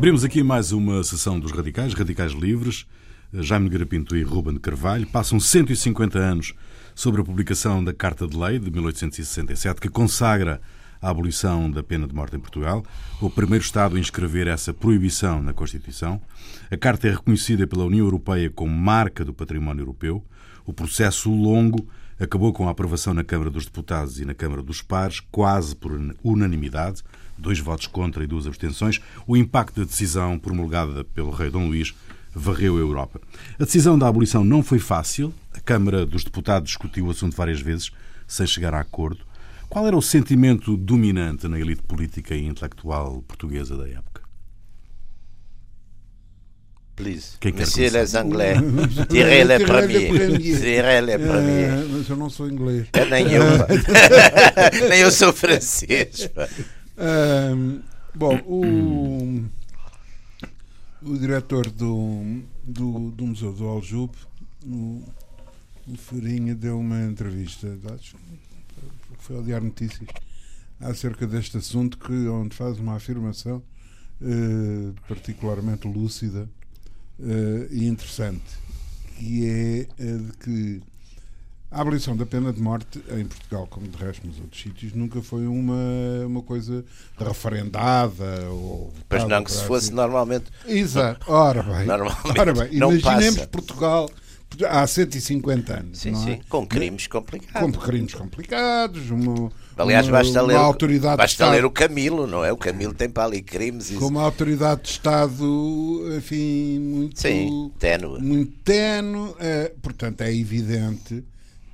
Abrimos aqui mais uma sessão dos radicais, radicais livres. Jaime Nogueira Pinto e Ruben Carvalho passam 150 anos sobre a publicação da Carta de Lei de 1867, que consagra a abolição da pena de morte em Portugal, o primeiro Estado a inscrever essa proibição na Constituição. A Carta é reconhecida pela União Europeia como marca do património europeu. O processo longo acabou com a aprovação na Câmara dos Deputados e na Câmara dos Pares, quase por unanimidade, dois votos contra e duas abstenções. O impacto da decisão promulgada pelo rei Dom Luís varreu a Europa. A decisão da abolição não foi fácil. A Câmara dos Deputados discutiu o assunto várias vezes, sem chegar a acordo. Qual era o sentimento dominante na elite política e intelectual portuguesa da época? Please. Quem Monsieur les Anglais, tirez les premiers. Tirez les premiers. mas eu não sou inglês. É, nem eu. nem eu sou francês. Bom, o o diretor do, do, do Museu do Aljube, o, o Farinha, deu uma entrevista, acho que foi ao Diário Notícias, acerca deste assunto, que, onde faz uma afirmação eh, particularmente lúcida eh, e interessante, que é a de que a abolição da pena de morte em Portugal, como de resto nos outros sítios, nunca foi uma, uma coisa referendada ou. Pois não, que se fosse assim. normalmente. Exato. Ora bem. Normalmente ora bem. Imaginemos passa. Portugal há 150 anos. Sim, sim. É? Com crimes complicados. Com crimes complicados. Uma, Aliás, uma, basta, ler, autoridade basta ler o Camilo, não é? O Camilo tem para ali crimes. Com uma autoridade de Estado, enfim, muito. Sim, ténue. Muito ténue. É, portanto, é evidente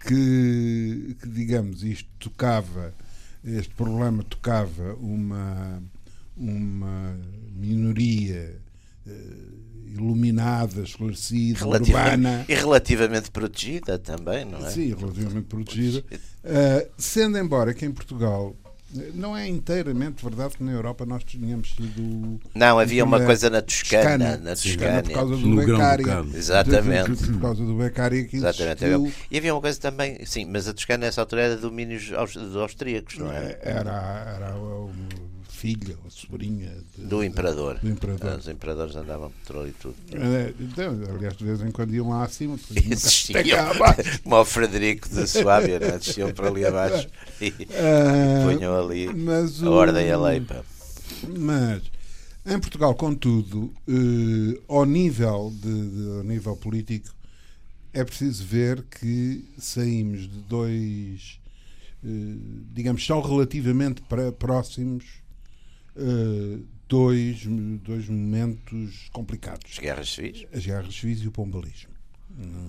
que, que, digamos, isto tocava, este problema tocava uma, uma minoria uh, iluminada, esclarecida, urbana. E relativamente protegida também, não é? Sim, relativamente protegida. Uh, sendo embora que em Portugal não é inteiramente verdade que na Europa nós tínhamos sido. Não, havia uma coisa na Toscana. Na Toscana, por causa do Beccaria. Exatamente. Por causa do Beccaria que Exatamente. Existiu. E havia uma coisa também, sim, mas a Toscana nessa altura era domínios austríacos, não é? Era, era o filha ou sobrinha de, do imperador. Do imperador. Os imperadores andavam por ali tudo. É, então, aliás, de vez em quando iam lá acima. Existiam, como o Frederico de Suábia, né? desciam por ali abaixo e uh, punham ali a ordem e a lei. Pá. Mas em Portugal, contudo, uh, ao, nível de, de, ao nível político, é preciso ver que saímos de dois, uh, digamos, são relativamente próximos uh, dois, dois momentos complicados. As guerras civis? As guerras civis e o pombalismo.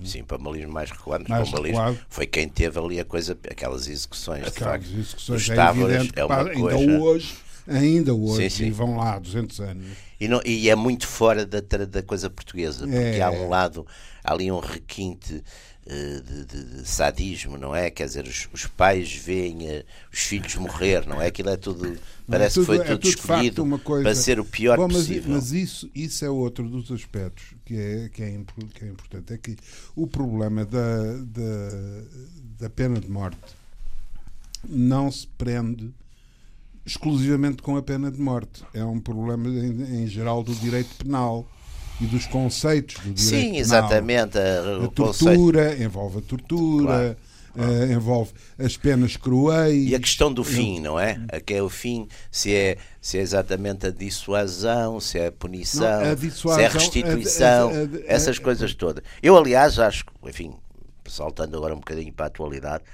Sim, o pombalismo mais recuado, mais pombalismo recuado. foi quem teve ali a coisa, aquelas execuções, aquelas de facto. execuções é, evidente, é uma coisa... Ainda hoje, ainda hoje, sim, sim. e vão lá há 200 anos. E, não, e é muito fora da, da coisa portuguesa, porque é. há um lado, há ali um requinte eh, de, de, de, sadismo, não é? Quer dizer, os, os pais veem uh, os filhos morrer, não é? Aquilo é tudo. Parece tudo, que foi tudo, é tudo escolhido coisa... para ser o pior Bom, mas, possível. Mas isso, isso é outro dos aspectos que é, que é, que é importante. É que o problema da, da, da pena de morte não se prende exclusivamente com a pena de morte. É um problema, em, em geral, do direito penal e dos conceitos do direito Sim, exatamente. A, a tortura, conceito... envolve a tortura. Claro. Uh, envolve as penas cruéis. E a questão do fim, não é? A que é o fim, se é, se é exatamente a dissuasão, se é a punição, não, a dissuasão, se é a restituição, a, a, essas coisas todas. Eu, aliás, acho, enfim, saltando agora um bocadinho para a atualidade,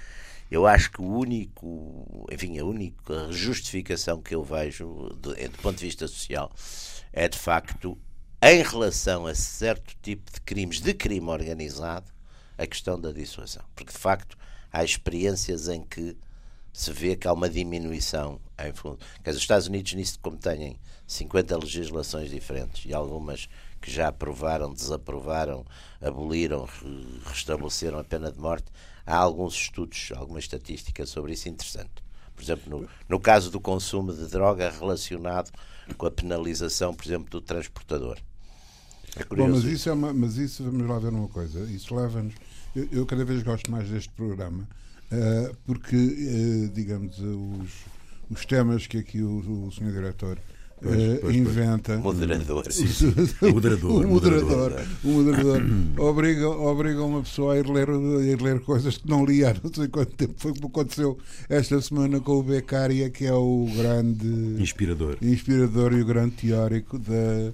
eu acho que o único, enfim, a única justificação que eu vejo do, do ponto de vista social é de facto em relação a certo tipo de crimes de crime organizado, a questão da dissuasão. Porque, de facto, há experiências em que se vê que há uma diminuição em fundo. Os Estados Unidos, nisso, como têm 50 legislações diferentes e algumas que já aprovaram, desaprovaram, aboliram, restabeleceram a pena de morte, há alguns estudos, alguma estatística sobre isso interessante. Por exemplo, no, no caso do consumo de droga relacionado com a penalização, por exemplo, do transportador. É Bom, mas isso, é uma, mas isso, vamos lá ver uma coisa, isso leva-nos. Eu, eu, cada vez gosto mais deste programa, uh, porque, uh, digamos, os, os temas que aqui o, o senhor diretor pois, pois, inventa. Moderador. o moderador. O moderador. O moderador obriga, obriga uma pessoa a ir, ler, a ir ler coisas que não lia há não sei quanto tempo. Foi como aconteceu esta semana com o Beccaria, que é o grande. Inspirador. Inspirador e o grande teórico da.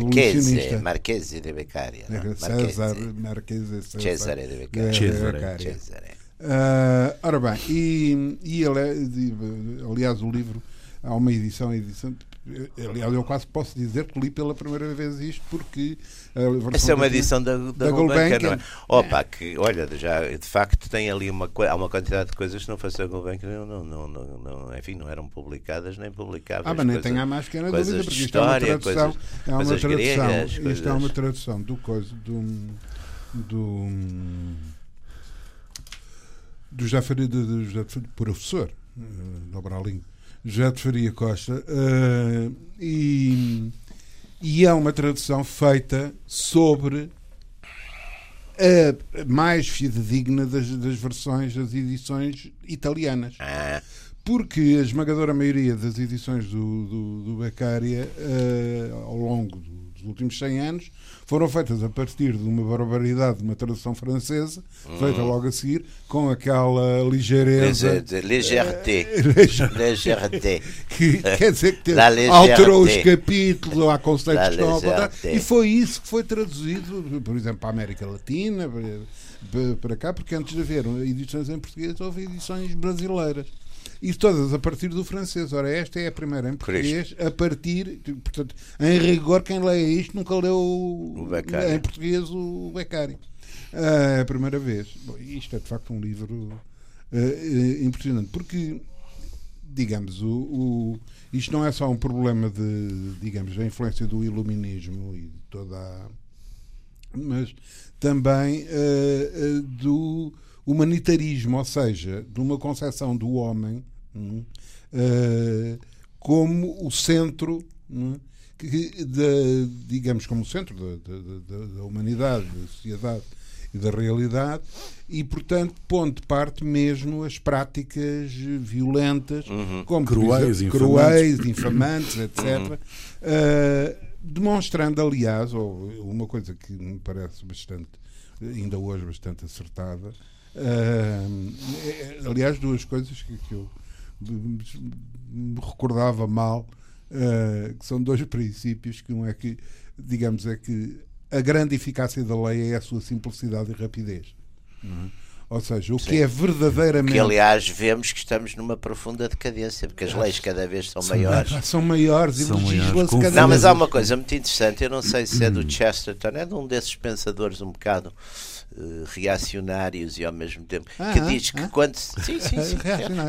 Marchese, Marchese de Beccaria. No? César Marchese Cesare de Beccaria. Cesare. Cesare. Uh, ora bem, e, e ele, é, aliás, o livro há uma edição, edição aliás, eu quase posso dizer que li pela primeira vez isto porque essa é uma edição da, da, da Gulbenkian, não é? Opa, que, olha, já de facto tem ali uma, há uma quantidade de coisas que não fosse a Gulbenkian, não, não, não, não, enfim, não eram publicadas nem publicáveis. Ah, mas nem tenho a mais pequena dúvida, porque isto história, é uma tradução, coisas, é uma tradução, gregas, isto coisas... é uma tradução do coisa do, do do José Faria, do, do, professor, uh, do Abralim, De Faria Costa, uh, e, e é uma tradução feita sobre a mais fidedigna das, das versões das edições italianas. Ah. Porque a esmagadora maioria das edições do, do, do Beccaria, uh, ao longo dos últimos 100 anos, foram feitas a partir de uma barbaridade de uma tradução francesa, hum. feita logo a seguir, com aquela ligeireza. Légèreté. Légèreté. que quer dizer que alterou os capítulos, há conceitos que estão E foi isso que foi traduzido, por exemplo, para a América Latina, para cá, porque antes de haver edições em português, houve edições brasileiras. E todas a partir do francês. Ora, esta é a primeira em português, a partir. Portanto, em rigor, quem lê isto nunca leu o em português o Beccari. É a primeira vez. Bom, isto é de facto um livro uh, impressionante, porque, digamos, o, o, isto não é só um problema de, digamos, a influência do iluminismo e de toda a. mas também uh, uh, do humanitarismo, ou seja, de uma concepção do homem uh, como o centro, uh, que, de, digamos, como o centro da, da, da, humanidade, da sociedade e da realidade, e, portanto, ponto de parte mesmo as práticas violentas, uhum. como cruéis, exemplo, cruéis infamantes, etc. Uhum. Uh, demonstrando, aliás, uma coisa que me parece bastante, ainda hoje bastante acertada, uh, aliás, duas coisas que, que eu me recordava mal, uh, que são dois princípios, que um é que, digamos, é que a grande eficácia da lei é a sua simplicidade e rapidez. Uhum. Ou seja, o Sim. que é verdadeiramente. Que, aliás, vemos que estamos numa profunda decadência, porque as leis cada vez são, são maiores. São maiores e legisla-se cada Não, mas há uma coisa muito interessante, eu não sei se é do Chesterton, é de um desses pensadores um bocado uh, reacionários e ao mesmo tempo ah, que diz que ah, quando sim, sim, sim,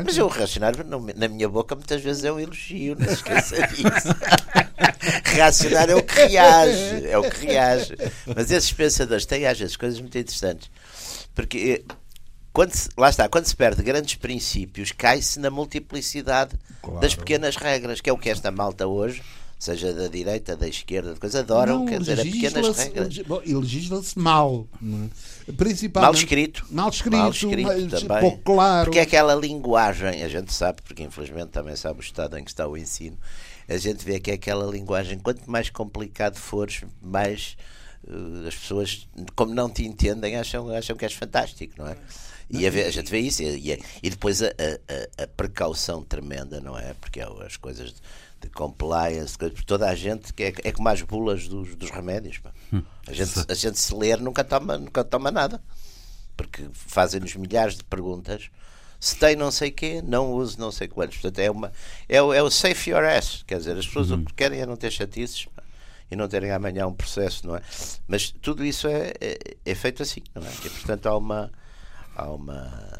mas o reacionário na minha boca muitas vezes é um elogio, não se esqueça disso. reacionário é o que reage, é o que reage. Mas esses pensadores têm às vezes coisas muito interessantes, porque eh, quando se, lá está, quando se perde grandes princípios, cai-se na multiplicidade claro. das pequenas regras, que é o que esta malta hoje seja da direita, da esquerda, de coisa, adoram, não, quer dizer, pequenas regras. E legisla-se mal. É? Principalmente, mal escrito. Mal escrito, mal escrito também. pouco claro. Porque é aquela linguagem, a gente sabe, porque infelizmente também sabe o estado em que está o ensino, a gente vê que é aquela linguagem, quanto mais complicado fores, mais uh, as pessoas, como não te entendem, acham, acham que és fantástico, não é? E a, a, gente vê isso, e, e depois a, a, a, precaução tremenda, não é? Porque é as coisas de compliance, de toda a gente que é, é como as bulas dos, dos remédios. Hum. A, gente, a gente se ler nunca toma, nunca toma nada, porque fazem-nos milhares de perguntas. Se tem não sei quê, não use não sei quantos. Portanto, é, uma, é, o, é o safe your ass. Quer dizer, as pessoas uhum. o que querem é não ter chatices e não terem amanhã um processo, não é? Mas tudo isso é, é, é feito assim, não é? E, portanto, há uma. Há uma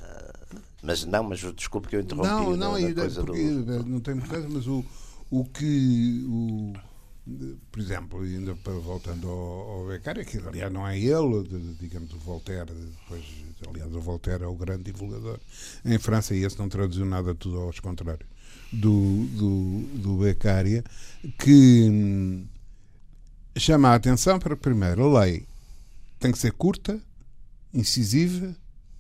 mas não, mas desculpe que eu interrompi. Não, não, da, da coisa porque, do... não tem muita mas o, o que, o, por exemplo, ainda voltando ao, ao Beccari, que aliás não é ele, digamos, o Voltaire, depois, aliás, o Voltaire é o grande divulgador em França e esse não traduziu nada, tudo aos contrários, do, do, do Beccaria, que hum, chama a atenção para, primeiro, a lei tem que ser curta, incisiva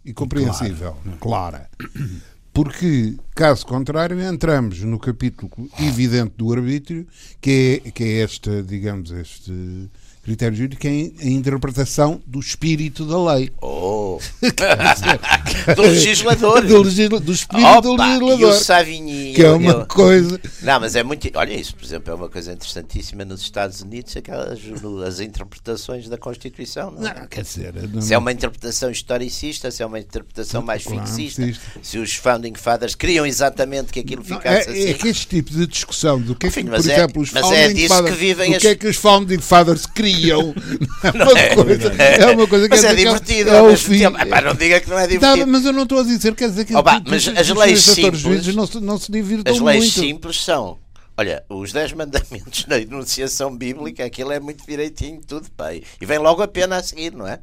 e compreensível, clara. clara porque, caso contrário, entramos no capítulo evidente do arbítrio, que é, que é esta, digamos, este critério jurídico é a interpretação do espírito da lei. Oh! do legislador. Do, legisla, do espírito Opa, do legislador. E o Savigny. Que é uma eu, coisa. Não, mas é muito. Olha, isso, por exemplo, é uma coisa interessantíssima nos Estados Unidos, aquelas as interpretações da Constituição. Não, não quer dizer. Não... Se é uma interpretação historicista, se é uma interpretação mais claro, fixista, se os Founding Fathers queriam exatamente que aquilo ficasse não, é, assim. É que este tipo de discussão do que é que, Enfim, por é, exemplo, os Founding é Fathers. Que o que é que os Founding Fathers queriam? Criam. É uma, é, coisa, é uma coisa que mas é, divertido. É o fim. Epá, não diga que não é divertido. Tá, mas eu não estou a dizer, quer dizer que mas as leis simples não, se, não se divirtam As leis muito. simples são Olha, os 10 mandamentos na enunciação bíblica, aquilo é muito direitinho, tudo, pai. E vem logo a pena a seguir, não é?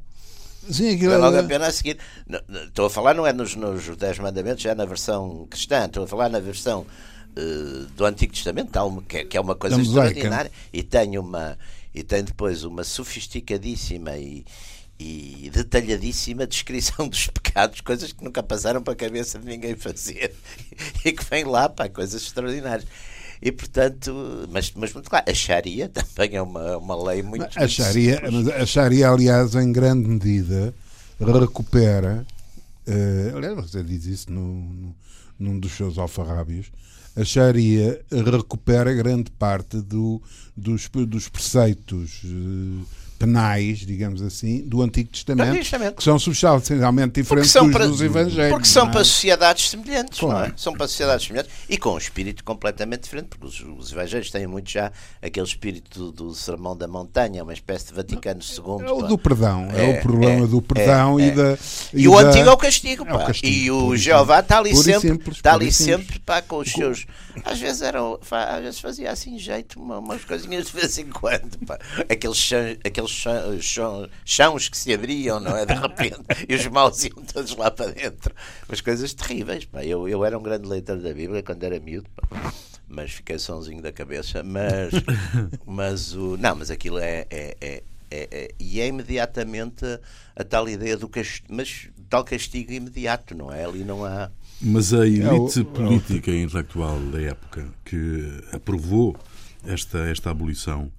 Sim, aquilo vem logo a pena a seguir. Estou a falar, não é nos, nos 10 mandamentos, é na versão cristã, estou a falar na versão uh, do Antigo Testamento, que é, que é uma coisa extraordinária. E tem uma, e tem depois uma sofisticadíssima e, e detalhadíssima descrição dos pecados, coisas que nunca passaram para a cabeça de ninguém fazer e que vem lá para coisas extraordinárias. E portanto, mas, mas muito claro, a Sharia também é uma, uma lei muito. A Sharia, a Sharia, aliás, em grande medida, recupera. Uh, aliás, você diz isso no, no, num dos seus alfarrábios a Sharia recupera grande parte do, dos, dos preceitos uh, penais, digamos assim, do Antigo Testamento, Testamento. que são substancialmente diferentes dos, para, dos Evangelhos. Porque são é? para sociedades semelhantes, claro. não é? São para sociedades semelhantes e com um espírito completamente diferente, porque os, os Evangelhos têm muito já aquele espírito do, do, Sermão da Montanha, uma espécie de Vaticano II. É o do perdão, é, é o problema é, do perdão é, e da. E, e o da, antigo é o castigo, pá. O castigo, e o Jeová está ali sempre, simples, está ali sempre pá, com os seus. Às vezes, eram, às vezes fazia assim jeito, uma, umas coisinhas de vez em quando, pá. Aqueles, aqueles chãos que se abriam, não é? De repente, e os maus iam todos lá para dentro. Umas coisas terríveis. Pá. Eu, eu era um grande leitor da Bíblia quando era miúdo, pá. mas fiquei sonzinho da cabeça. Mas, mas o. Não, mas aquilo é, é, é é, é, e é imediatamente a, tal ideia do castigo, mas tal castigo imediato, não é? Ali não há. Mas a elite é o, política e intelectual da época que aprovou esta, esta abolição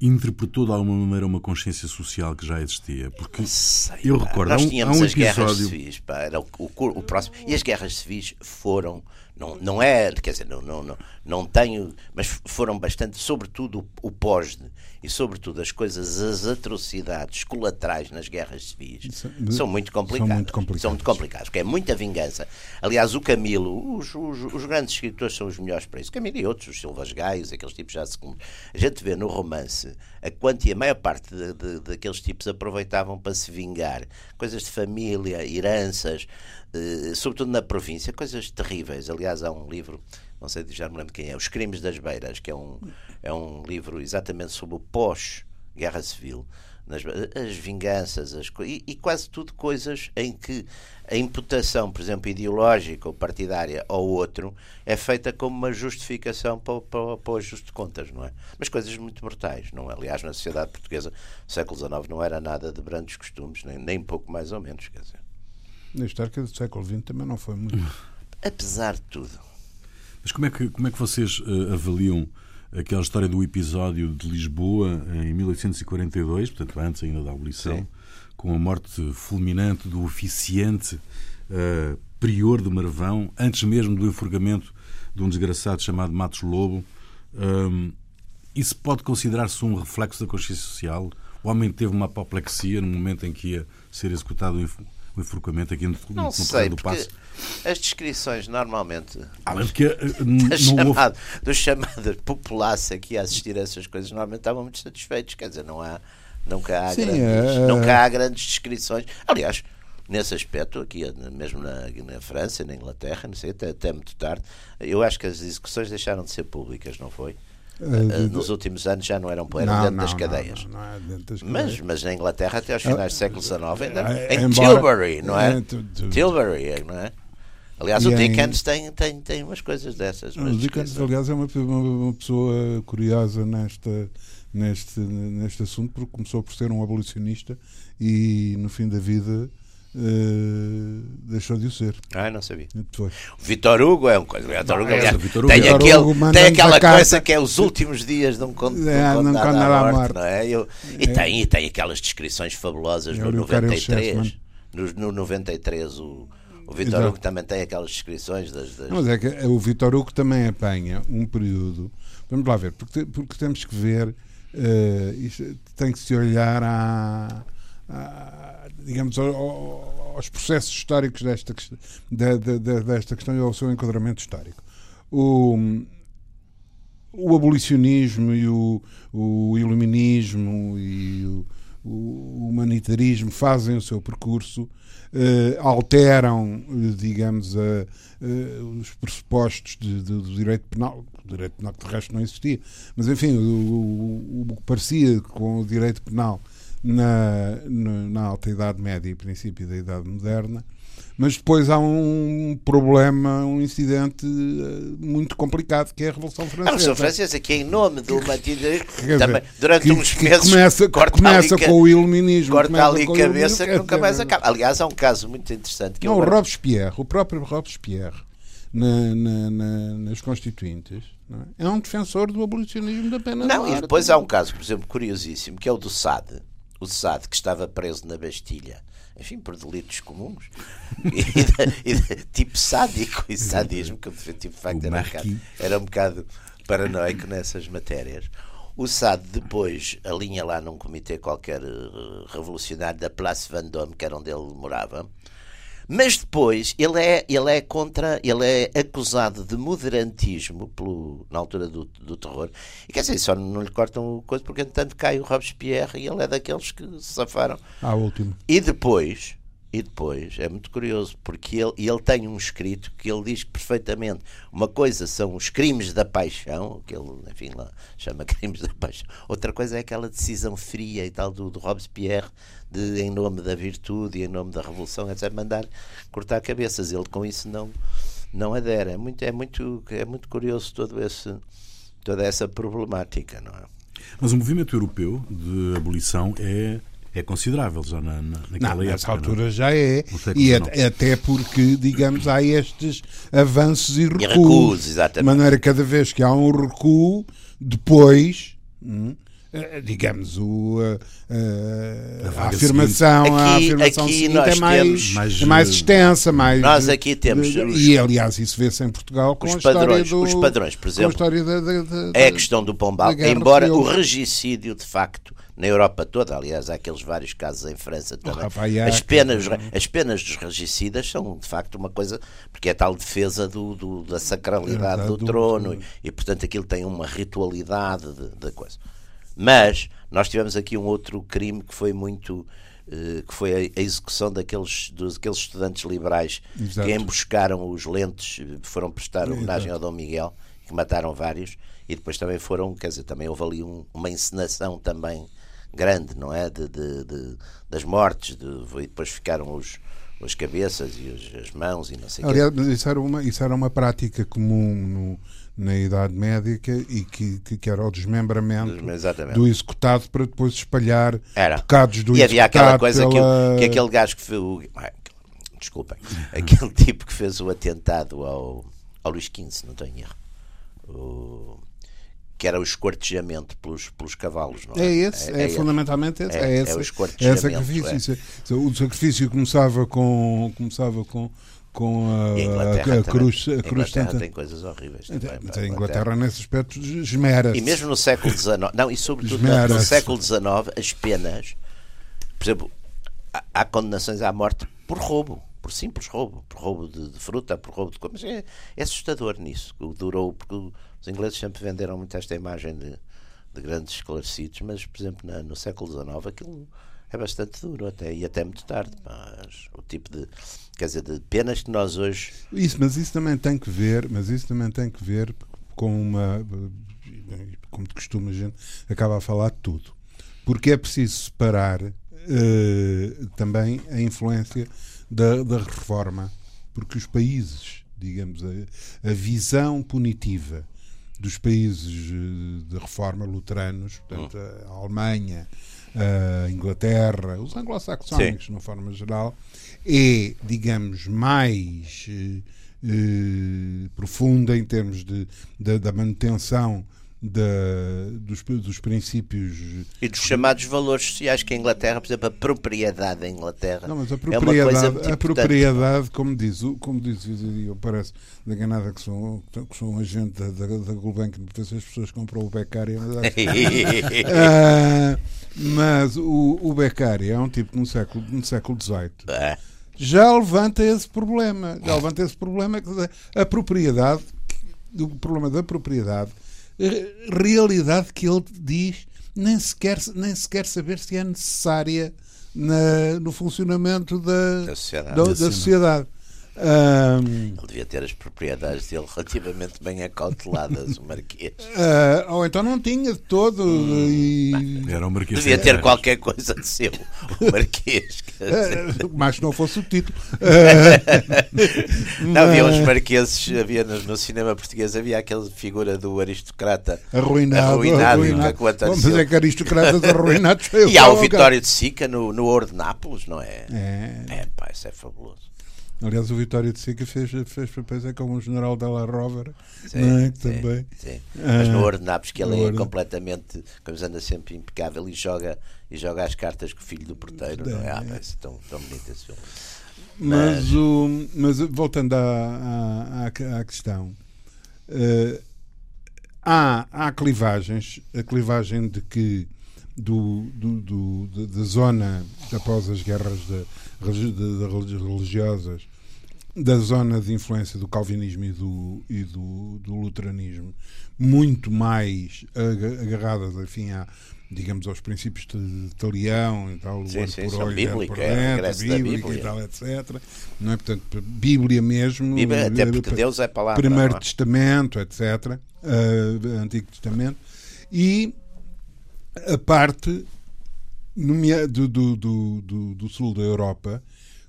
interpretou de alguma maneira uma consciência social que já existia. Porque Sei, eu recordo, nós há um, tínhamos há um as episódio... guerras civis, pá, era o, o, o, próximo. E as guerras civis foram, não, não é, quer dizer, não, não, não, não tenho, mas foram bastante, sobretudo o, o pós e sobretudo as coisas, as atrocidades colaterais nas guerras civis são, são muito complicadas. São muito complicadas. São muito complicadas, porque é muita vingança. Aliás, o Camilo, os, os, os grandes escritores são os melhores para isso. Camilo e outros, os Silvas Gaios, aqueles tipos já se. A gente vê no romance a quantia, a maior parte de, de, daqueles tipos aproveitavam para se vingar. Coisas de família, heranças, sobretudo na província, coisas terríveis. Aliás, há um livro não sei, já me lembro quem é, Os Crimes das Beiras, que é um, é um livro exatamente sobre o pós-guerra civil, nas, as vinganças, as, e, e, quase tudo coisas em que a imputação, por exemplo, ideológica ou partidária ao outro é feita como uma justificação para, para, para o ajuste de contas, não é? Mas coisas muito brutais, não é? Aliás, na sociedade portuguesa, século XIX não era nada de brandos costumes, nem, nem pouco mais ou menos, quer dizer. Na história do século XX também não foi muito. Apesar de tudo, mas como é que, como é que vocês uh, avaliam aquela história do episódio de Lisboa em 1842, portanto antes ainda da abolição, Sim. com a morte fulminante do oficiante uh, prior de Marvão, antes mesmo do enforgamento de um desgraçado chamado Matos Lobo. Um, isso pode considerar-se um reflexo da consciência social? O homem teve uma apoplexia no momento em que ia ser executado o enforcamento aqui no, não no sei, do passo? As descrições normalmente Além ah, que, uh, chamado, houve... dos chamados população aqui a assistir a essas coisas normalmente estavam muito satisfeitos, quer dizer, não há, nunca, há Sim, grandes, é... nunca há grandes descrições. Aliás, nesse aspecto, aqui mesmo na, na França, na Inglaterra, não sei, até, até muito tarde, eu acho que as execuções deixaram de ser públicas, não foi? Uh, nos últimos anos já não eram eram não, dentro, não, das cadeias. Não, é dentro das cadeias. Mas, mas na Inglaterra até aos finais do século XIX ainda, é, em embora, Tilbury, não é? Tilbury, não é? Aliás, o Dickens em... tem, tem, tem umas coisas dessas. O Dickens, aliás, é uma, uma, uma, pessoa curiosa nesta, neste, neste assunto, porque começou por ser um abolicionista e no fim da vida Uh, deixou de o ser. Ah, não sabia. Foi. O Vitor Hugo é um coisa. Vitor Hugo, aliás, Vitor Hugo, tem, Vitor aquele, Hugo tem aquela coisa que é os últimos dias de um, conto, é, um condenado à morte, morte. Não é? Eu, e, é. tem, e tem aquelas descrições fabulosas é no 93. No, no 93, o, o Vitor Hugo também tem aquelas descrições das. das... Mas é que o Vitor Hugo também apanha um período. Vamos lá ver, porque, porque temos que ver. Uh, isto, tem que se olhar à, à digamos, aos processos históricos desta, de, de, de, desta questão e ao seu enquadramento histórico. O, o abolicionismo e o, o iluminismo e o, o humanitarismo fazem o seu percurso, eh, alteram, digamos, a, a, os pressupostos de, de, do direito penal, o direito penal que de resto não existia, mas enfim, o, o que parecia com o direito penal na, na, alta Idade Média e princípio da Idade Moderna, mas depois há um problema, um incidente eh, muito complicado que é a Revolução Francesa. A Revolução Francesa, que é em nome do Matilde, também, durante que, uns que meses começa, começa ali, com o iluminismo. Corta ali a cabeça que nunca mais acaba. Aliás, há um caso muito interessante. Que não, o Robespierre, o próprio Robespierre, na, na, na, nas Constituintes, é? é? um defensor do abolicionismo da pena Não, e depois há um caso, por exemplo, curiosíssimo, que é o do Sade o Sade, que estava preso na Bastilha, enfim, por delitos comuns, e, e, tipo sádico e sadismo, que de facto era um, bocado, era um bocado paranoico nessas matérias. O Sade depois alinha lá num comitê qualquer eh, revolucionário da Place Vendôme, que era onde ele morava, mas depois ele é, ele é contra, ele é acusado de moderantismo pelo, na altura do, do terror. E quer dizer, só não lhe cortam coisa porque entanto cai o Robespierre e ele é daqueles que se safaram. Ah, último. E depois, e depois, é muito curioso, porque ele, ele tem um escrito que ele diz perfeitamente: uma coisa são os crimes da paixão, que ele, enfim, lá chama crimes da paixão, outra coisa é aquela decisão fria e tal do, do Robespierre de, em nome da virtude e em nome da revolução, etc., mandar cortar cabeças. Ele com isso não, não adere. É muito, é, muito, é muito curioso todo esse, toda essa problemática, não é? Mas o movimento europeu de abolição é é considerável já na, na, naquela não, Nessa altura não? já é. E até porque, digamos, há estes avanços e recuos. E recuos, exatamente. De maneira cada vez que há um recuo, depois. Hum, eh, digamos, o, a, eh, a, a afirmação, aqui, a afirmação aqui nós é mais, mais, é mais extensa, mais. Nós aqui temos. e aliás, isso vê-se em Portugal com os padrões, do, os padrões, por exemplo. Da, da, da, é a questão do Pombal, embora o regicídio, de facto, na Europa toda, aliás, há aqueles vários casos em França também. as, penas, as penas dos regicidas são, de facto, uma coisa, porque é tal defesa do, do da sacralidade do, do, trono, e, e, portanto, aquilo tem uma ritualidade de, de coisa. Mas nós tivemos aqui um outro crime que foi muito eh, que foi a execução daqueles, daqueles estudantes liberais Exato. que emboscaram os lentes, foram prestar homenagem ao Dom Miguel, que mataram vários, e depois também foram, quer dizer, também houve ali um, uma encenação também grande, não é? De, de, de das mortes, de, e depois ficaram os, as cabeças e os, as mãos e não sei Aliás, que. isso era uma isso era uma prática comum no, na Idade Média e que, que, que, era o desmembramento Exatamente. do executado para depois espalhar era. pecados do e executado. E havia aquela coisa pela... que, que aquele gajo que fez o. Desculpem, aquele tipo que fez o atentado ao, ao Luís XV, não tenho erro. O, que era o esquartejamento pelos, pelos cavalos. Não é? é esse, é, é, é fundamentalmente esse. É, é, esse, é o esquartejamento. É sacrifício. É. O sacrifício começava com, começava com, com a, a, a cruz. A cruz Inglaterra tem coisas horríveis. Também, tem, tem Inglaterra nesse aspecto esmera E mesmo no século XIX, não, e sobretudo no século XIX, as penas, por exemplo, há, há condenações à morte por roubo por simples roubo, por roubo de, de fruta, por roubo de coisas. É, é assustador nisso. Durou, porque os ingleses sempre venderam muito esta imagem de, de grandes esclarecidos, mas, por exemplo, na, no século XIX aquilo é bastante duro até, e até muito tarde. Mas o tipo de, quer dizer, de penas que nós hoje. Isso, mas isso também tem que ver, mas isso também tem que ver com uma. Como de costume, a gente acaba a falar de tudo. Porque é preciso separar uh, também a influência da, da reforma, porque os países, digamos, a, a visão punitiva dos países eh, de reforma luteranos, portanto, a Alemanha, a Inglaterra, os anglo-saxónicos, de uma forma geral, é, digamos, mais eh, eh, profunda em termos de, de, da manutenção da, dos, dos, princípios e dos chamados valores sociais que a Inglaterra, por exemplo, a propriedade da Inglaterra não, mas a propriedade, é uma coisa muito a propriedade, como diz, como diz, eu parece enganada que sou, que sou um agente da, da, da Gulbenkian, porque as pessoas compram o Beccaria, mas, uh, mas o, o Beccaria é um tipo no século, no século XVIII. É. Já levanta esse problema. Já levanta esse problema. A propriedade, o problema da propriedade realidade que ele diz nem sequer, nem sequer saber se é necessária na, no funcionamento da, da sociedade. Da, da sociedade. Um, Ele devia ter as propriedades dele relativamente bem acauteladas, o Marquês. Uh, ou então não tinha de todo. Hum, e... Era o Marquês. Devia ter qualquer coisa de seu, o Marquês. Uh, mas não fosse o título. Uh, não, havia uns marqueses, havia no, no, cinema português, havia aquela figura do aristocrata arruinado. Arruinado. arruinado. Vamos dizer que aristocratas arruinados. e há o Vitório de Sica no, no Ouro de Nápoles, não é? É, é pá, isso é fabuloso. Aliás, o Vitório de Sica fez, fez papéis é como o general Della Rover, sim, não é? Sim, também. Sim. Mas no Ordenapos que ele é completamente, como anda sempre impecável e joga, e joga as cartas com o filho do porteiro, não é? Ah, mas é tão, tão bonito esse filme. Mas, mas, o, mas voltando à, à, à questão, uh, há, há clivagens, a clivagem de que do, do, do da zona após as guerras de, de, de, religiosas da zona de influência do calvinismo e do, e do, do luteranismo muito mais agarradas enfim, a, digamos aos princípios de, de leão e tal, sim, sim, por bíblica, por é, bíblica e tal, etc. Não é? Portanto, Bíblia mesmo, Bíblia, até porque Deus é palavra. Primeiro é? Testamento, etc. Uh, Antigo Testamento. E a parte do, do, do, do, sul da Europa,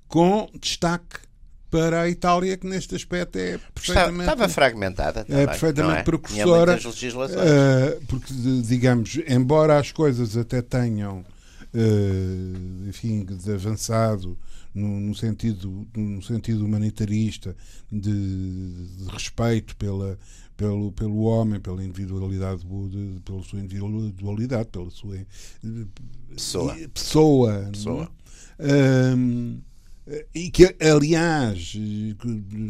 com destaque para a Itália, que neste aspecto é perfeitamente. Estava fragmentada. Também, é perfeitamente é? precursora. Uh, porque, digamos, embora as coisas até tenham, uh, enfim, de avançado no, no, sentido, no sentido humanitarista, de, de respeito pela, pelo, pelo homem, pela individualidade, pela sua individualidade, pela sua pessoa. pessoa, pessoa. Um, e que, aliás,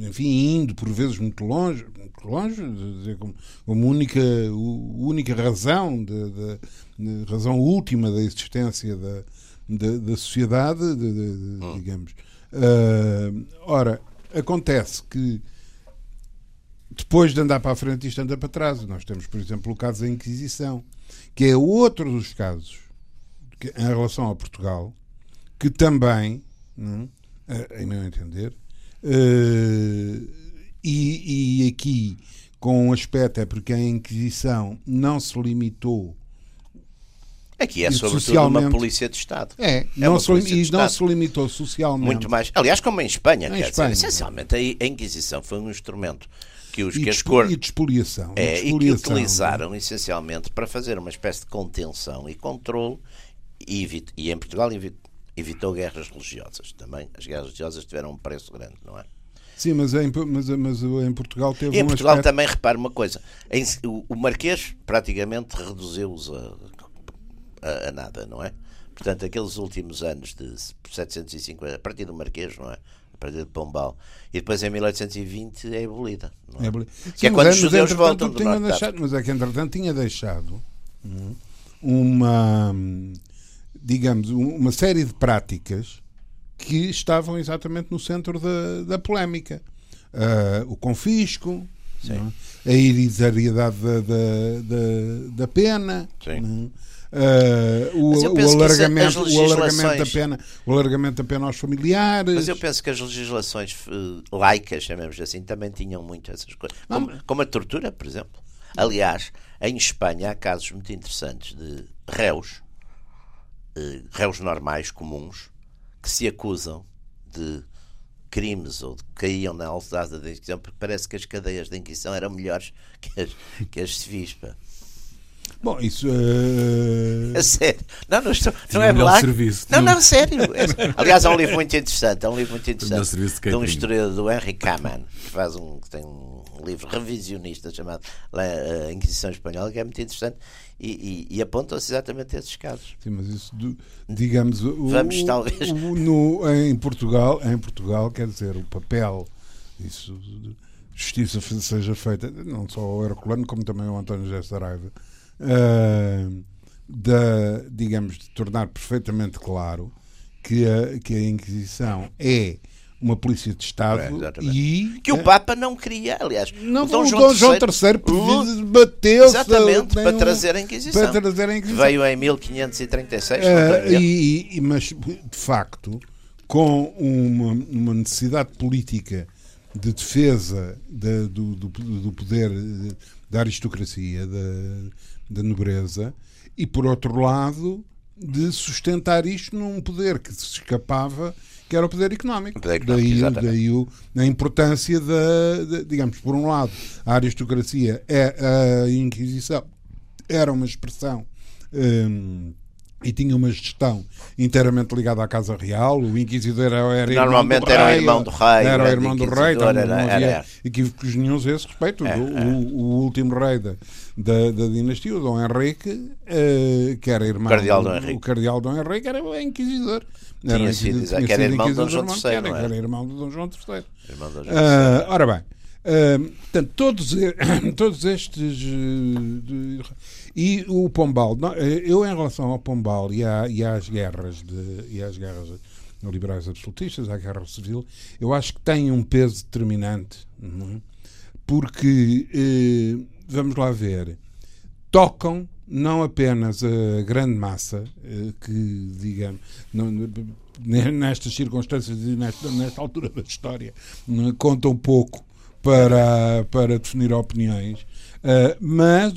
enfim, indo por vezes muito longe, muito longe, como, como única, única razão, de, de, de, razão última da existência da, da, da sociedade, hum. digamos. Uh, ora, acontece que depois de andar para a frente, isto anda para trás. Nós temos, por exemplo, o caso da Inquisição, que é outro dos casos que, em relação a Portugal, que também, é? em meu entender, uh, e, e aqui com um aspecto é porque a Inquisição não se limitou Aqui é sobretudo uma polícia de Estado. É, é não, se, e não se limitou socialmente. Muito mais. Aliás, como em Espanha, em Espanha. Dizer, essencialmente a Inquisição foi um instrumento que os e que as cor... e de expoliação, é, e, que utilizaram é? essencialmente para fazer uma espécie de contenção e controle e, evit... e em Portugal evit... evitou guerras religiosas também. As guerras religiosas tiveram um preço grande, não é? Sim, mas em, mas, mas em Portugal teve e em um Portugal aspecto... também repara uma coisa. Em, o, o Marquês praticamente reduziu-os a, a, a, nada, não é? Portanto, aqueles últimos anos de 750, a partir do Marquês, não é? A partir de Pombal. E depois em 1820 é abolida. É? É abolida. Que é Sim, é quando os judeus voltam do norte deixado, Mas é que entretanto tinha deixado uma, digamos, uma série de práticas que estavam exatamente no centro da, da polémica. Uh, o confisco, é? a hereditariedade da, da, da, da pena. Sim. Uh, o, o, alargamento, o alargamento da pena, o alargamento da pena aos familiares. Mas eu penso que as legislações uh, laicas, chamemos assim, também tinham muito essas coisas. Como, como, a tortura, por exemplo. Aliás, em Espanha há casos muito interessantes de réus, uh, réus normais, comuns, que se acusam de crimes ou de caíam na alçada da Inquisição, porque parece que as cadeias da Inquisição eram melhores que as, que as civis. Pá. Bom, isso. É sério. Não, não, estou, não é black. Serviço, não, não, sério. É, aliás, há um livro muito interessante. Há um livro muito interessante de, de um historiador do Henry Kamen, que faz um. que tem um livro revisionista chamado A Inquisição Espanhola, que é muito interessante e, e, e apontam-se exatamente esses casos. Sim, mas isso, digamos, Vamos, o, talvez. O, no, em, Portugal, em Portugal, quer dizer, o papel, isso, justiça seja feita, não só o Herculano, como também o António José Saraiva, uh, da, digamos, de tornar perfeitamente claro que a, que a Inquisição é uma polícia de Estado é, e que o Papa não queria, aliás, não, o Dom, João, João III bateu-se exatamente para trazer a Inquisição. Para trazer a Inquisição. Veio em 1536, uh, e, e, mas de facto, com uma, uma necessidade política de defesa de, do, do, do, poder da aristocracia, da, da nobreza, e por outro lado de sustentar isto num poder que se escapava que era o poder económico. O poder económico daí, daí o, a importância da, de, digamos, por um lado, a aristocracia, é a Inquisição era uma expressão. Hum, e tinha uma gestão inteiramente ligada à Casa Real. O Inquisidor era, Normalmente era o irmão do rei. Era o irmão do rei, então não havia era, equívocos nenhum a esse respeito. É, o, é. o, último rei da, da, da, dinastia, o Dom Henrique, uh, que era irmão Cardeal do, o Cardeal Dom Henrique, era o Inquisidor. Era, tinha sido, tinha que era irmão de Dom João III. Era, era irmão de Dom João III. Uh, ora bem, uh, portanto, todos, todos estes. Uh, e o Pombal, eu em relação ao Pombal e, à, e às guerras de, e às guerras liberais absolutistas, à guerra civil, eu acho que tem um peso determinante, é? porque vamos lá ver, tocam não apenas a grande massa, eh, que, digamos, não, nestas circunstâncias e nesta, nesta altura da história, conta um pouco para, para definir opiniões, eh, mas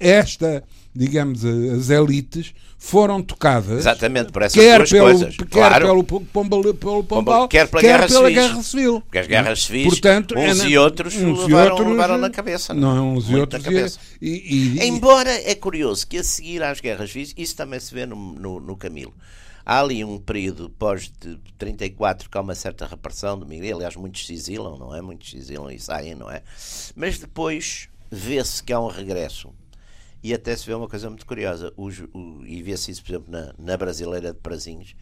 esta, digamos, as elites foram tocadas Exatamente, por essas quer pelo, coisas. Quer claro. pelo Pombal, pelo Pombal, quer pela, quer guerra, pela civil. guerra Civil. Porque as guerras civis, Portanto, uns é, e outros uns levaram, outros, levaram na cabeça. Não, não uns e outros. E, e, Embora é curioso que a seguir às guerras civis, isso também se vê no, no, no Camilo. Há ali um período pós de 34 que há uma certa repressão do Miguel. Aliás, muitos se exilam, não é? Muitos se exilam e saem, não é? Mas depois vê-se que há um regresso e até se vê uma coisa muito curiosa, o, o, e vê-se isso, por exemplo, na, na Brasileira de Prazinhos.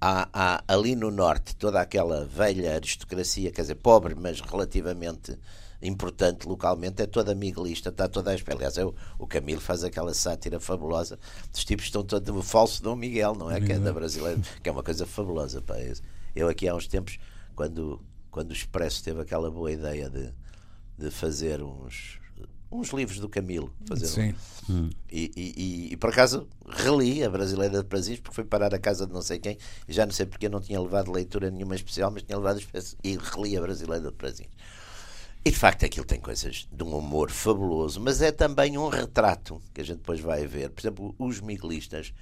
Há, há, ali no Norte toda aquela velha aristocracia, quer dizer, pobre, mas relativamente importante localmente, é toda miguelista, está toda a espelha. Aliás, é o, Camilo faz aquela sátira fabulosa dos tipos que estão todos. O falso Dom Miguel, não é? Que é da brasileira, que é uma coisa fabulosa. Pá. Eu, aqui há uns tempos, quando, quando o Expresso teve aquela boa ideia de, de fazer uns, uns livros do Camilo. Fazer Sim. Um. E, e, e, e, por acaso reli a Brasileira de Brasis porque foi parar a casa de não sei quem e já não sei porque não tinha levado leitura nenhuma especial, mas tinha levado e reli a Brasileira de Brasis. E de facto aquilo tem coisas de um humor fabuloso, mas é também um retrato que a gente depois vai ver. Por exemplo, os miguelistas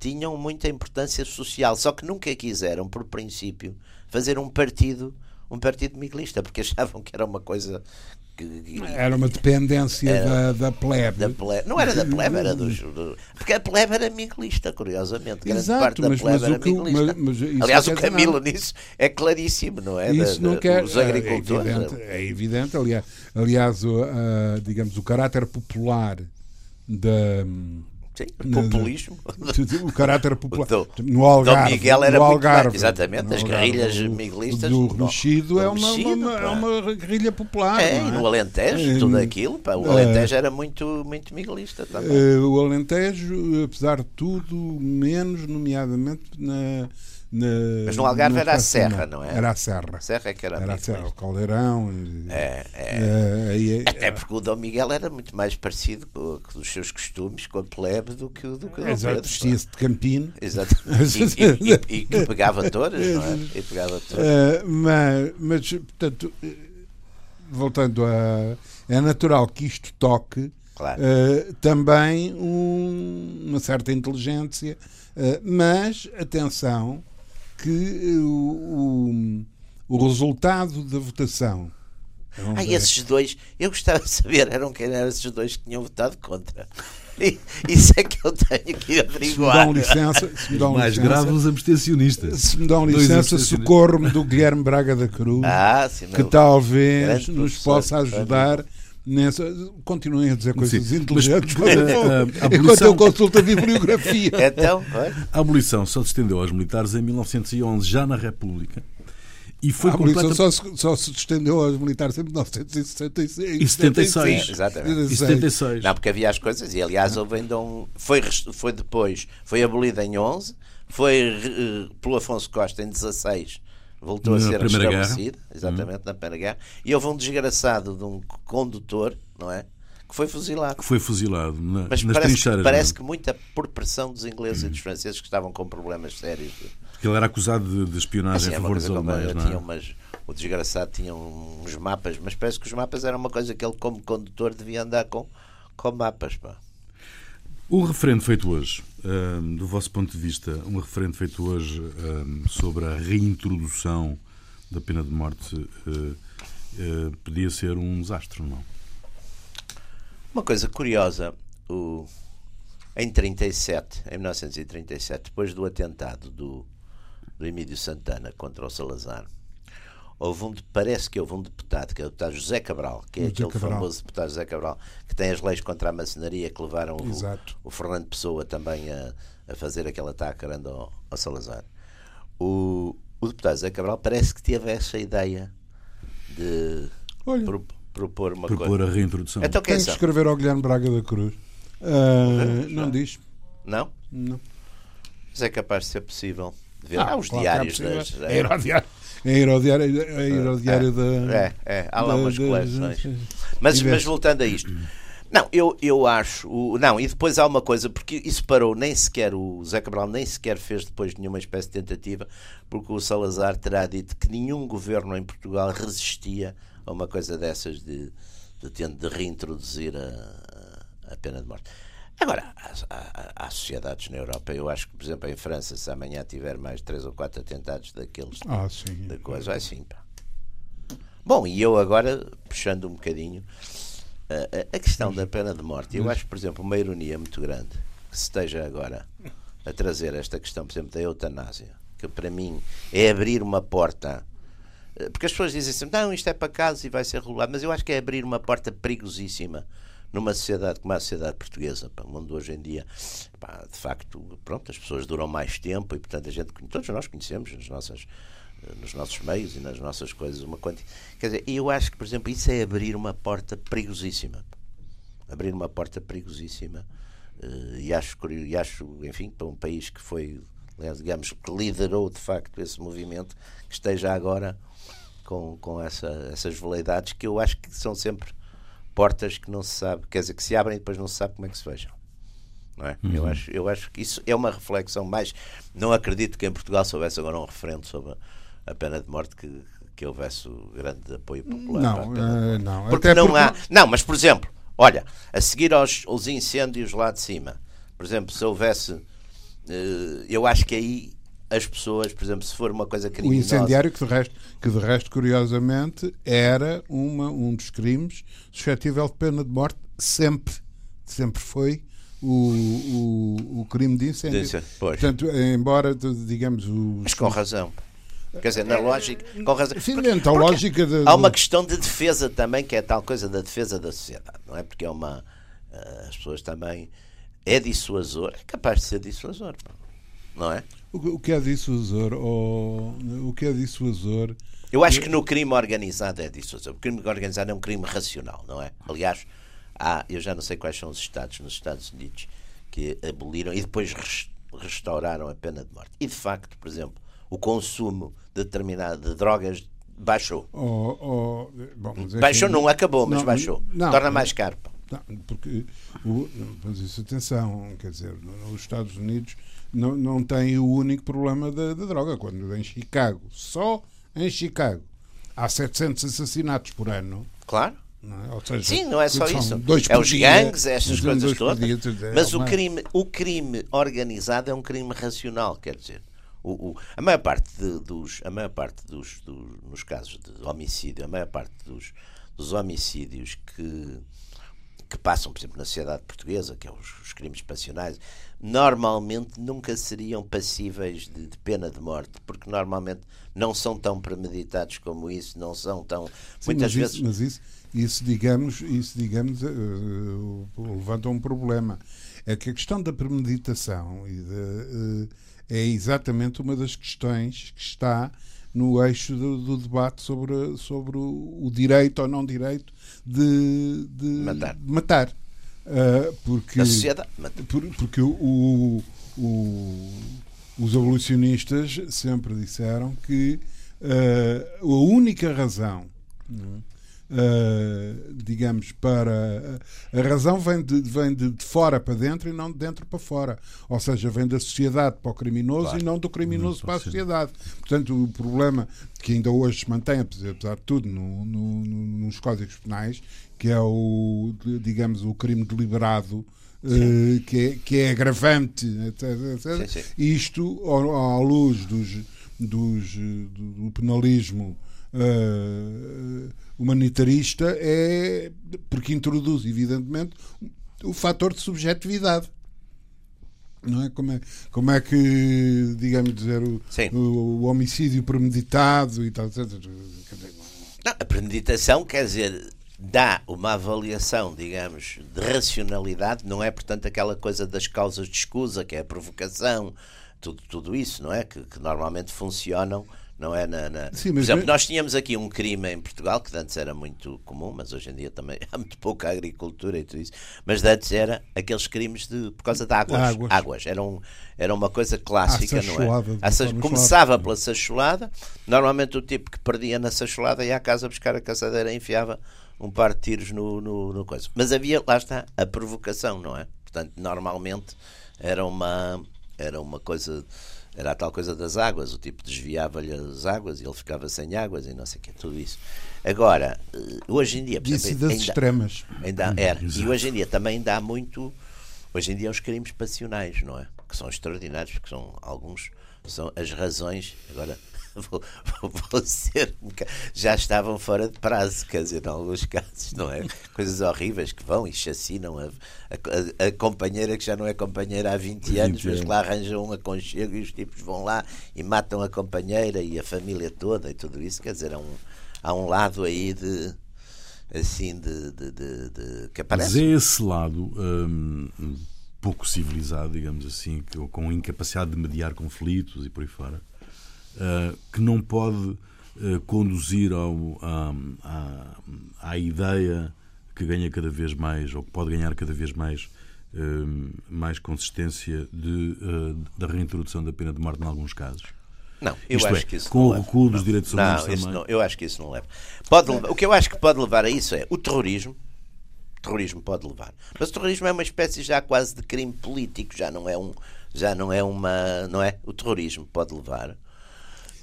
tinham muita importância social, só que nunca quiseram, por princípio, fazer um partido um partido miguelista, porque achavam que era uma coisa era uma dependência era, da, da, plebe. da, plebe. Não era da plebe, era dos. Do, porque a plebe era miguelista, curiosamente. Grande Exato, parte da mas, plebe mas era miguelista. Mas, mas Aliás, o Camilo nisso é claríssimo, não é? Isso da, não quer, os agricultores. É evidente, é evidente aliás, aliás o, digamos, o caráter popular da Sim, populismo. O caráter popular. Do, no Algarve. Dom Miguel era no Algarve, exatamente, as guerrilhas miguelistas. Do Remexido é, uma, é uma guerrilha popular. É, é? e no Alentejo, é, tudo aquilo. Pá, o Alentejo era muito, muito miguelista também. Uh, o Alentejo, apesar de tudo, menos, nomeadamente na na, Mas no Algarve era a Serra, não é? Era a Serra. Serra é que era, era a Serra, o Caldeirão. É, é. é Até porque o Dom Miguel era muito mais parecido com, com os seus costumes, com a plebe, do que, do que o Exato, vestia-se de campino. Exato. E, e, e, e, que pegava todas, não é? E pegava todas. Uh, mas, mas, portanto, voltando a. É natural que isto toque. Claro. Uh, também um, uma certa inteligência, uh, mas atenção, que o, o, o resultado da votação. Ah, esses dois, eu gostava de saber, eram quem eram esses dois que tinham votado contra. Isso é que eu tenho que averiguar. Se me dão licença. Se me dão mais licença, grave, os abstencionistas. Se me dão licença, socorro-me do Guilherme Braga da Cruz, ah, sim, que talvez nos possa ajudar. Nessa, continuem a dizer coisas Sim, inteligentes mas, a, a, a enquanto eu consulto a bibliografia. Então, a abolição só se estendeu aos militares em 1911, já na República. E foi a abolição só, se, só se estendeu aos militares em 1976. E 76. Sim, exatamente. E 76. Não, porque havia as coisas, e aliás houve ainda um. Foi, foi depois, foi abolida em 11, foi uh, pelo Afonso Costa em 16 voltou na a ser restabelecido, exatamente, uhum. na Primeira Guerra, e houve um desgraçado de um condutor, não é? Que foi fuzilado. Que foi fuzilado na, Mas nas parece, trincheiras. Parece que muita por pressão dos ingleses uhum. e dos franceses que estavam com problemas sérios. Porque ele era acusado de, de espionagem assim, a favor dos alemães, não é? Umas, o desgraçado tinha uns mapas, mas parece que os mapas eram uma coisa que ele, como condutor, devia andar com, com mapas. Pá. O referendo feito hoje, um, do vosso ponto de vista, um referendo feito hoje um, sobre a reintrodução da pena de morte uh, uh, podia ser um desastre, não? Uma coisa curiosa, o, em 37, em 1937, depois do atentado do, do Emílio Santana contra o Salazar, houve um, parece que houve um deputado, que é o deputado José Cabral, que é aquele Cabral. famoso deputado José Cabral, que tem as leis contra a maçonaria que levaram o, o, Fernando Pessoa também a, a fazer aquele ataque ao, ao Salazar. O, o deputado José Cabral parece que teve essa ideia de pro, propor uma propor coisa. a reintrodução. Então, Tem que escrever ao Guilherme Braga da Cruz. Uh, não, não diz. Não? Não. Mas é capaz de ser possível. Ver. Ah, os claro diários é das. É, era o diário em aerodiário, aerodiário é, da. É, é, há lá umas coleções. Mas, mas voltando a isto. Não, eu, eu acho. Não, e depois há uma coisa, porque isso parou, nem sequer o Zé Cabral nem sequer fez depois nenhuma espécie de tentativa, porque o Salazar terá dito que nenhum governo em Portugal resistia a uma coisa dessas de, de, de reintroduzir a, a pena de morte. Agora, há, há, sociedades na Europa, eu acho que, por exemplo, em França, se amanhã tiver mais três ou quatro atentados daqueles ah, sim. da coisa, vai sim. Pá. Bom, e eu agora, puxando um bocadinho, a, a questão da pena de morte, eu acho, por exemplo, uma ironia muito grande que se esteja agora a trazer esta questão, por exemplo, da eutanásia, que para mim é abrir uma porta. Eh, porque as pessoas dizem assim, não, isto é para casa e vai ser regulado, mas eu acho que é abrir uma porta perigosíssima numa sociedade como a sociedade portuguesa, pá, onde hoje em dia, pá, de facto, pronto, as pessoas duram mais tempo e, portanto, a gente, todos nós conhecemos nas nossas, eh, nos nossos meios e nas nossas coisas uma quantidade. Quer dizer, eu acho que, por exemplo, isso é abrir uma porta perigosíssima. Abrir uma porta perigosíssima. Uh, e, acho, e acho, enfim, para um país que foi, digamos, que liderou de facto esse movimento, que esteja agora com, com essa, essas veleidades que eu acho que são sempre portas que não se sabe, quer dizer, que se abrem e depois não se sabe como é que se fecham. Não é? Uhum. eu, acho, eu acho que isso é uma reflexão mais. Não acredito que em Portugal se houvesse agora um referendo sobre a pena de morte que, que houvesse grande apoio popular. Não, uh, não. Porque Até não porque... há. Não, mas por exemplo, olha, a seguir aos, aos incêndios lá de cima, por exemplo, se houvesse. Uh, eu acho que aí as pessoas, por exemplo, se for uma coisa criminosa... O incendiário, que de resto, que de resto curiosamente, era uma, um dos crimes suscetível de pena de morte, sempre, sempre foi o, o, o crime de incêndio. Disse, Portanto, embora, digamos... O... Mas com razão. Quer dizer, na lógica, com razão. Sim, porque, lógica de, Há uma questão de defesa também, que é tal coisa da defesa da sociedade, não é? Porque é uma. Eh, as pessoas também. É dissuasor, é capaz de ser dissuasor, não é? O, que é dissuasor? Ou, o que é dissuasor? Eu acho que no crime organizado é dissuasor. O crime organizado é um crime racional, não é? Aliás, há, eu já não sei quais são os estados nos Estados Unidos que aboliram e depois restauraram a pena de morte. E de facto, por exemplo, o consumo de determinado de drogas baixou. Oh, oh, bom, baixou, não acabou, mas não, baixou. Não, Torna mais caro. Não, porque, o, mas isso, atenção, quer dizer, nos Estados Unidos não, não tem o único problema da, da droga. Quando em Chicago, só em Chicago, há 700 assassinatos por ano. Claro. Não é? seja, Sim, não é só isso. É os gangues, é estas coisas todas. Dia, mas é o crime, o crime organizado é um crime racional, quer dizer. O, o, a maior parte de, dos, a maior parte dos, dos, nos casos de homicídio, a maior parte dos, dos homicídios que que passam, por exemplo, na sociedade portuguesa, que é os, os crimes passionais, normalmente nunca seriam passíveis de, de, pena de morte, porque normalmente não são tão premeditados como isso, não são tão. Sim, muitas mas vezes. Isso, mas isso, isso, digamos, isso, digamos uh, levanta um problema. É que a questão da premeditação e uh, é exatamente uma das questões que está no eixo do, do debate sobre, sobre o, o, direito ou não direito de, de matar. De matar. Uh, porque, a sociedade por, porque o, o, os abolicionistas sempre disseram que uh, a única razão Uh, digamos, para. A razão vem, de, vem de, de, fora para dentro e não de dentro para fora. Ou seja, vem da sociedade para o criminoso claro. e não do criminoso não, para a sociedade. Portanto, o problema que ainda hoje se mantém, apesar de tudo, no, no, nos códigos penais, que é o, digamos, o crime deliberado. Uh, que, é, que é agravante, etc. etc. Sim, sim. Isto, à luz dos, dos, do penalismo uh, humanitarista é porque introduz, evidentemente, o fator de subjetividade. Não é? Como, é, como é que, digamos dizer, o, o, o homicídio premeditado e tal, etc. Não, a premeditação quer dizer dá uma avaliação, digamos, de racionalidade, não é, portanto, aquela coisa das causas de escusa, que é a provocação, tudo, tudo isso, não é? Que, que normalmente funcionam não é na, na... Sim, Por exemplo, nós tínhamos aqui um crime em Portugal que antes era muito comum, mas hoje em dia também há muito pouca agricultura e tudo isso. Mas antes era aqueles crimes de por causa de águas. Águas, águas. Era, um, era uma coisa clássica, não é? A começava pela sacholada, normalmente o tipo que perdia na sacholada ia à casa buscar a caçadeira e enfiava um par de tiros no, no, no coisa. Mas havia, lá está, a provocação, não é? Portanto, normalmente era uma, era uma coisa era a tal coisa das águas, o tipo desviava-lhe as águas e ele ficava sem águas e não sei o que, tudo isso. Agora, eh, hoje em dia. Disse exemplo, das ainda, extremas. Ainda, era. E hoje em dia também dá muito. Hoje em dia, os crimes passionais, não é? Que são extraordinários, porque são alguns. São as razões. Agora, vou, vou ser, já estavam fora de prazo, quer dizer, em alguns casos, não é? Coisas horríveis que vão e chacinam a, a, a companheira que já não é companheira há 20 anos, mas lá arranjam um aconchego e os tipos vão lá e matam a companheira e a família toda e tudo isso, quer dizer, há um, há um lado aí de assim de, de, de, de que aparece. Mas é esse lado hum, pouco civilizado, digamos assim, com incapacidade de mediar conflitos e por aí fora uh, que não pode uh, conduzir ao, à, à, à, ideia que ganha cada vez mais, ou que pode ganhar cada vez mais, uh, mais consistência de, da reintrodução da pena de morte em alguns casos. Não, eu Isto acho é, que isso com o recuo dos direitos humanos não, também. Não, eu acho que isso não leva. Pode, o que eu acho que pode levar a isso é o terrorismo. O terrorismo pode levar. Mas o terrorismo é uma espécie já quase de crime político, já não é um, já não é uma, não é? O terrorismo pode levar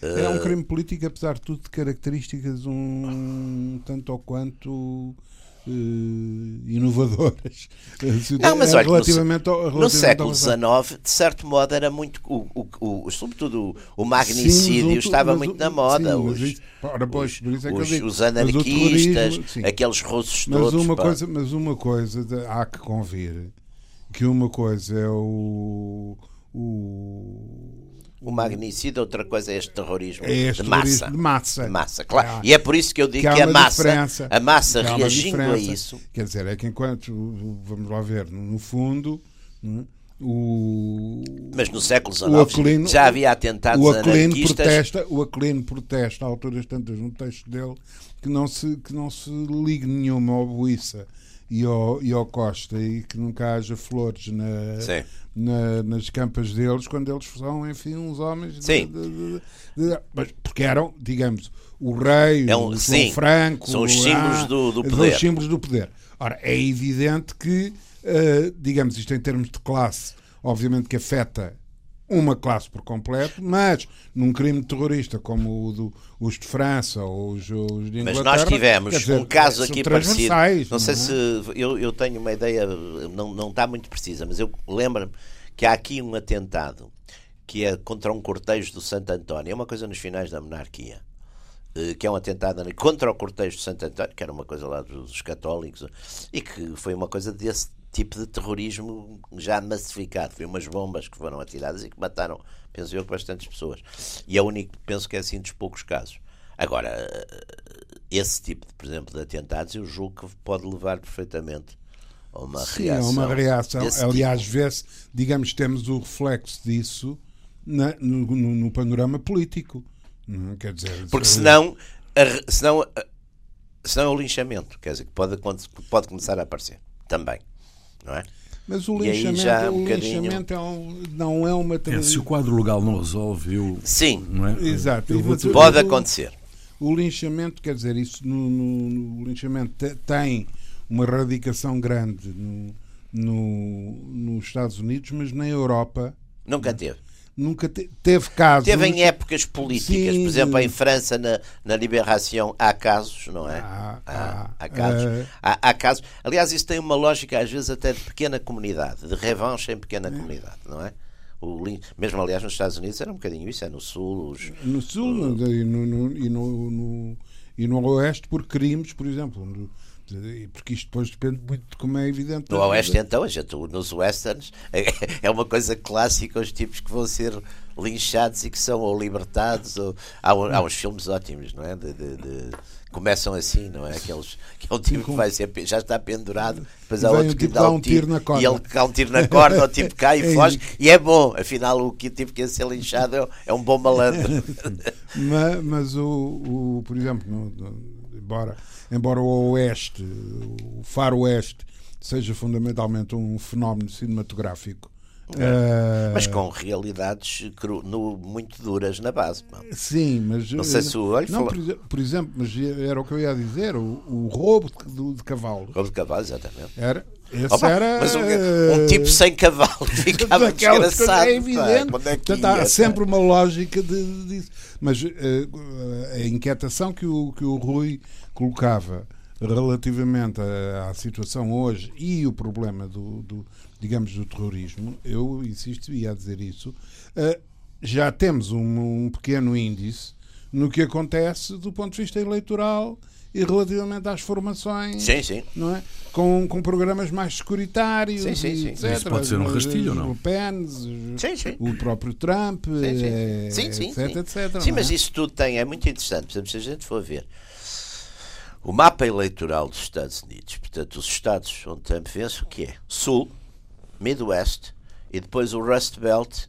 é um crime político, apesar de tudo, de características um tanto ou quanto Uh, inovadoras. Não, mas olha, relativamente no, ao, relativamente no século XIX, de certo modo, era muito. O, o, o sobretudo o magnicídio sim, estava muito na moda. Sim, os, isso, ora, pois, os, é os, os, anarquistas, aqueles russos mas todos. Uma coisa, mas uma coisa há que convir: que uma coisa é o. o o magnicídio, outra coisa é este terrorismo é este de massa. De massa. De massa, claro. É. E é por isso que eu digo que, que a massa, a massa reagindo a isso. Quer dizer, é que enquanto, vamos lá ver, no fundo. Né, o, Mas no século XIX já havia atentados o anarquistas. Protesta, o Aquilino protesta, a alturas tantas no texto dele, que não se, que não se ligue nenhuma ao Buissa e ao, e ao Costa e que nunca haja flores na, na, nas campas deles quando eles são, enfim, uns homens. Sim. De, de, de, mas porque eram, digamos, o rei, é um, o sim, Franco. São os símbolos ah, do, do poder. Os símbolos do poder. Ora, é evidente que, uh, digamos, isto em termos de classe, obviamente que afeta uma classe por completo, mas num crime terrorista como o do, os de França ou os, os de Inglaterra... Mas nós tivemos dizer, um caso aqui parecido. Não, não sei é? se... Eu, eu tenho uma ideia, não, não está muito precisa, mas eu lembro-me que há aqui um atentado que é contra um cortejo do Santo António. É uma coisa nos finais da monarquia. eh, que é um atentado contra o cortejo de Santo António, que era uma coisa lá dos católicos, e que foi uma coisa desse tipo de terrorismo já massificado. Foi umas bombas que foram atiradas e que mataram, penso eu, bastantes pessoas. E é o único, penso que é assim dos poucos casos. Agora, esse tipo, de, por exemplo, de atentados, eu julgo que pode levar perfeitamente a uma Sim, reação. Sim, uma reação. Aliás, tipo. vê-se, digamos, temos o reflexo disso na, no, no, no, panorama político. Não, quer dizer, Porque senão, a, senão, senão é o linchamento, quer dizer, que pode, pode começar a aparecer também não é? Mas o linchamento, um é um, não é uma é, Se o quadro legal não resolve, eu. Sim, não é? exato. Eu vou... Pode acontecer. O, o linchamento, quer dizer, isso no, no, no linchamento tem uma radicação grande no, no, nos Estados Unidos, mas na Europa. Nunca teve nunca te, teve casos. Teve em épocas políticas, Sim, por exemplo, em França, na, na Liberação, há casos, não é? Há, há, há casos. Uh... Há, há, casos. Aliás, isso tem uma lógica, às vezes, até de pequena comunidade, de revanche em pequena é. comunidade, não é? O, mesmo, aliás, nos Estados Unidos era um bocadinho isso, é no Sul. Os, no Sul o... e, no, no, e, no, no, e no Oeste por crimes, por exemplo. Porque isto depois depende muito de como é evidente. No Oeste, então, a gente, nos Westerns, é uma coisa clássica os tipos que vão ser linchados e que são ou libertados. Ou, há, há uns filmes ótimos, não é? De, de, de, começam assim, não é? Aqueles, que é um tipo que vai ser, já está pendurado, depois há outro que tipo dá um tiro, tiro na corda. e ele dá um tiro na corda, o tipo cai e é foge, e é bom, afinal o que tipo que ia ser linchado é, é um bom malandro. mas, mas o, o, por exemplo, no, no, embora embora o Oeste, o Far Oeste, seja fundamentalmente um fenómeno cinematográfico. É. Uh... Mas com realidades cru, no, muito duras na base. Sim, mas. Não sei se o olho. Não, por, por, exemplo, mas era o que eu ia dizer: o, o roubo de, de cavalo. Roubo de cavalo, exatamente. Era, esse Opa, era. Mas um, um, tipo sem cavalo ficava desgraçado. É evidente. É Portanto, há sempre uma lógica de, disso. Mas uh, a inquietação que o, que o Rui colocava relativamente à, à, situação hoje e o problema do, do, digamos do terrorismo, eu insisto e a dizer isso, uh, já temos um, um, pequeno índice no que acontece do ponto de vista eleitoral e relativamente às formações, sim, sim. não é? Com, com programas mais securitários, sim, sim, sim. etc. Isso pode ser um rastilho, não? O Pence, o próprio Trump, sim, sim. Eh, sim, sim, etc, etc. Sim, mas é? isso tudo tem, é muito interessante. Por exemplo, se a gente for ver o mapa eleitoral dos Estados Unidos, portanto, os estados onde Trump vence, o que é? Sul, Midwest e depois o Rust Belt,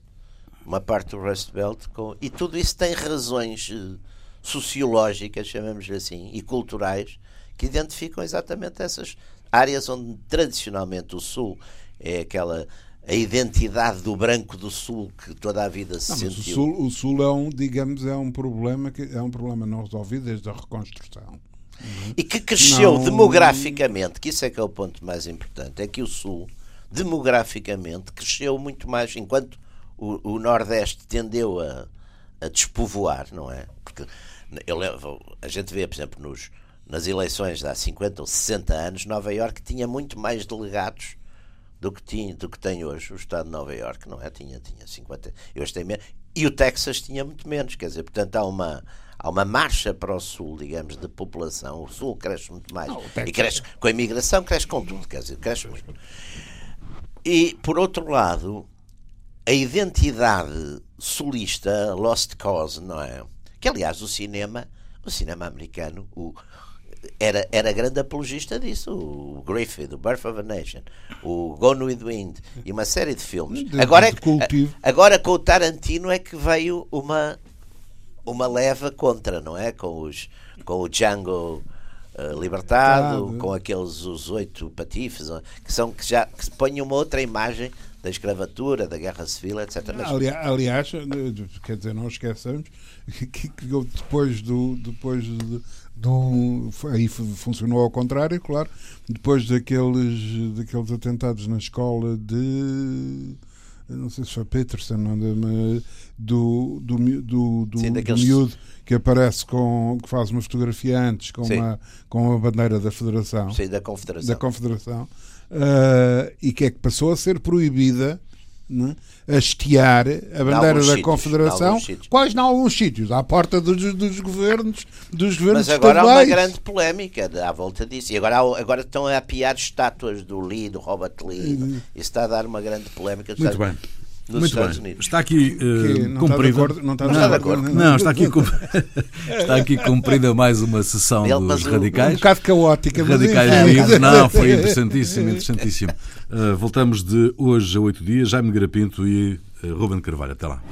uma parte do Rust Belt, com, e tudo isso tem razões uh, sociológicas, chamamos assim, e culturais, que identificam exatamente essas áreas onde tradicionalmente o Sul é aquela a identidade do branco do Sul que toda a vida se não, sentiu. O sul, o sul, é um, digamos, é um problema que é um problema não resolvido desde a reconstrução. Uhum. E que cresceu não... demograficamente, que isso é que é o ponto mais importante, é que o Sul, demograficamente, cresceu muito mais, enquanto o, o Nordeste tendeu a, a despovoar, não é? Porque eu levo, a gente vê, por exemplo, nos, nas eleições de há 50 ou 60 anos, Nova Iorque tinha muito mais delegados do que, tinha, do que tem hoje o Estado de Nova Iorque, não é? Tinha, tinha 50, hoje tem menos. E o Texas tinha muito menos, quer dizer, portanto há uma, há uma marcha para o sul, digamos, de população. O sul cresce muito mais. Não, e cresce com a imigração, cresce com tudo, quer dizer, cresce muito. E, por outro lado, a identidade sulista, Lost Cause, não é? Que, aliás, o cinema, o cinema americano, o, era, era grande apologista disso. O Griffith, o Birth of a Nation, o Gone with the Wind e uma série de filmes. De, agora, é, agora com o Tarantino é que veio uma uma leva contra, não é? Com, os, com o Django uh, libertado, com aqueles os oito patifes, que são que já que põem uma outra imagem da escravatura, da guerra civil, etc. Mas... Aliás, quer dizer, não esqueçamos que, que depois do. Depois do, do, aí funcionou ao contrário, claro. Depois daqueles, daqueles atentados na escola de não sei se foi Peterson, não, do, do, do, do, Sim, daqueles... do miúdo que aparece com que faz uma fotografia antes com, uma, com a bandeira da Federação. Sim, da Confederação. Da Confederação uh, e que é que passou a ser proibida a estiar a bandeira da sítios, Confederação, quais em alguns sítios, à porta dos, dos governos, dos governos Mas agora há uma grande polémica à volta disso. E agora, agora estão a apiar estátuas do Lee, do Robert Lee. Isso está a dar uma grande polémica. Muito bem. Nos Muito Estados bem. Unidos. Está aqui uh, cumprida. Não está de acordo. Não, não, está aqui, está aqui cumprida mais uma sessão Ele, dos radicais. Um bocado caótica. Radicais é. livres. Não, foi interessantíssimo, interessantíssimo. Uh, voltamos de hoje a oito dias. Jaime Garapinto e uh, Ruben Carvalho. Até lá.